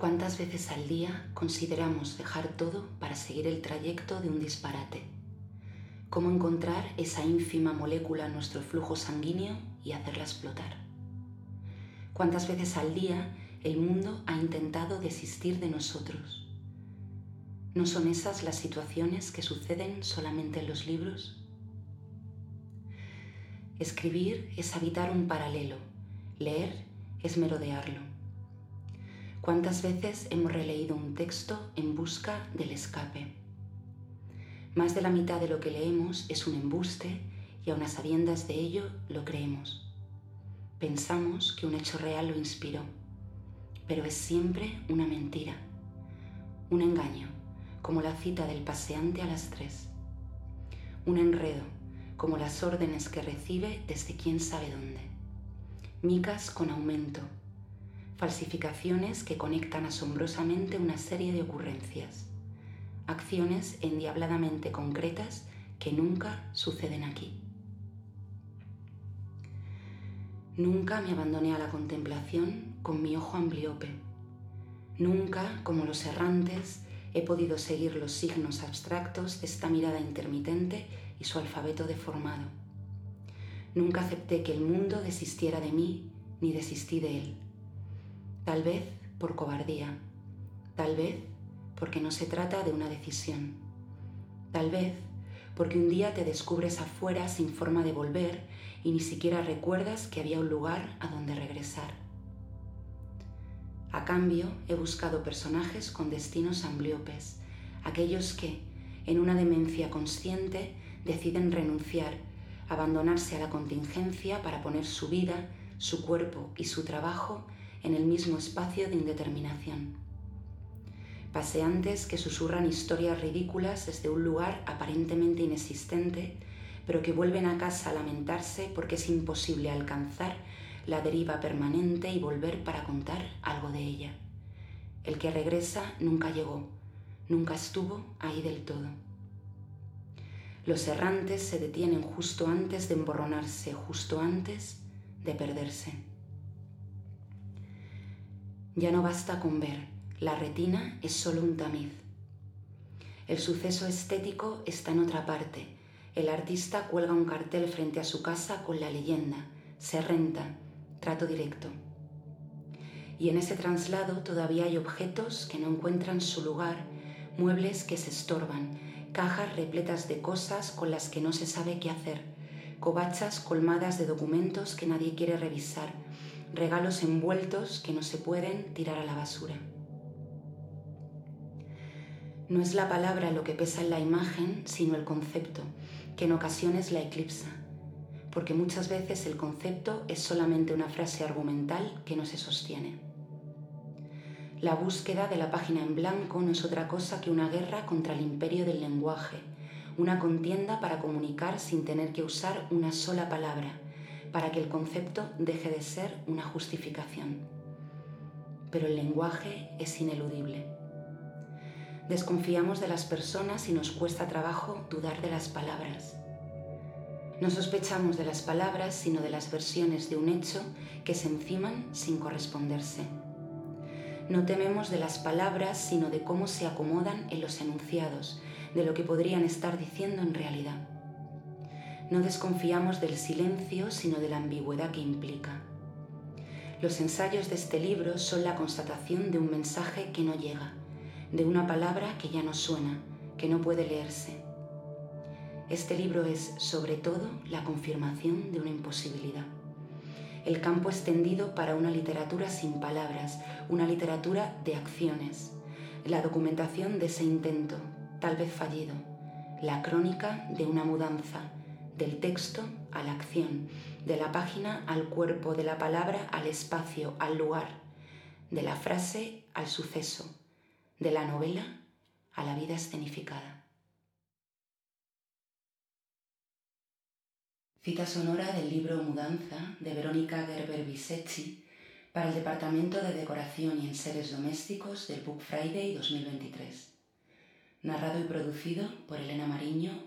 ¿Cuántas veces al día consideramos dejar todo para seguir el trayecto de un disparate? ¿Cómo encontrar esa ínfima molécula en nuestro flujo sanguíneo y hacerla explotar? ¿Cuántas veces al día el mundo ha intentado desistir de nosotros? ¿No son esas las situaciones que suceden solamente en los libros? Escribir es habitar un paralelo, leer es merodearlo. ¿Cuántas veces hemos releído un texto en busca del escape? Más de la mitad de lo que leemos es un embuste y aun a sabiendas de ello lo creemos. Pensamos que un hecho real lo inspiró, pero es siempre una mentira, un engaño, como la cita del paseante a las tres, un enredo, como las órdenes que recibe desde quién sabe dónde, micas con aumento, falsificaciones que conectan asombrosamente una serie de ocurrencias, acciones endiabladamente concretas que nunca suceden aquí. Nunca me abandoné a la contemplación con mi ojo ambliope. Nunca, como los errantes, he podido seguir los signos abstractos de esta mirada intermitente y su alfabeto deformado. Nunca acepté que el mundo desistiera de mí ni desistí de él tal vez por cobardía, tal vez porque no se trata de una decisión, tal vez porque un día te descubres afuera sin forma de volver y ni siquiera recuerdas que había un lugar a donde regresar. A cambio, he buscado personajes con destinos ambliopes, aquellos que, en una demencia consciente, deciden renunciar, abandonarse a la contingencia para poner su vida, su cuerpo y su trabajo en el mismo espacio de indeterminación. Paseantes que susurran historias ridículas desde un lugar aparentemente inexistente, pero que vuelven a casa a lamentarse porque es imposible alcanzar la deriva permanente y volver para contar algo de ella. El que regresa nunca llegó, nunca estuvo ahí del todo. Los errantes se detienen justo antes de emborronarse, justo antes de perderse. Ya no basta con ver, la retina es solo un tamiz. El suceso estético está en otra parte. El artista cuelga un cartel frente a su casa con la leyenda, se renta, trato directo. Y en ese traslado todavía hay objetos que no encuentran su lugar, muebles que se estorban, cajas repletas de cosas con las que no se sabe qué hacer, covachas colmadas de documentos que nadie quiere revisar, regalos envueltos que no se pueden tirar a la basura. No es la palabra lo que pesa en la imagen, sino el concepto, que en ocasiones la eclipsa, porque muchas veces el concepto es solamente una frase argumental que no se sostiene. La búsqueda de la página en blanco no es otra cosa que una guerra contra el imperio del lenguaje, una contienda para comunicar sin tener que usar una sola palabra, para que el concepto deje de ser una justificación. Pero el lenguaje es ineludible. Desconfiamos de las personas y nos cuesta trabajo dudar de las palabras. No sospechamos de las palabras, sino de las versiones de un hecho que se enciman sin corresponderse. No tememos de las palabras, sino de cómo se acomodan en los enunciados, de lo que podrían estar diciendo en realidad. No desconfiamos del silencio, sino de la ambigüedad que implica. Los ensayos de este libro son la constatación de un mensaje que no llega, de una palabra que ya no suena, que no puede leerse. Este libro es, sobre todo, la confirmación de una imposibilidad. El campo extendido para una literatura sin palabras, una literatura de acciones, la documentación de ese intento, tal vez fallido, la crónica de una mudanza, del texto a la acción, de la página al cuerpo, de la palabra al espacio, al lugar, de la frase al suceso, de la novela a la vida escenificada. Cita sonora del libro Mudanza de Verónica Gerber Bisecci para el Departamento de Decoración y Enseres Domésticos del Book Friday 2023. Narrado y producido por Elena Mariño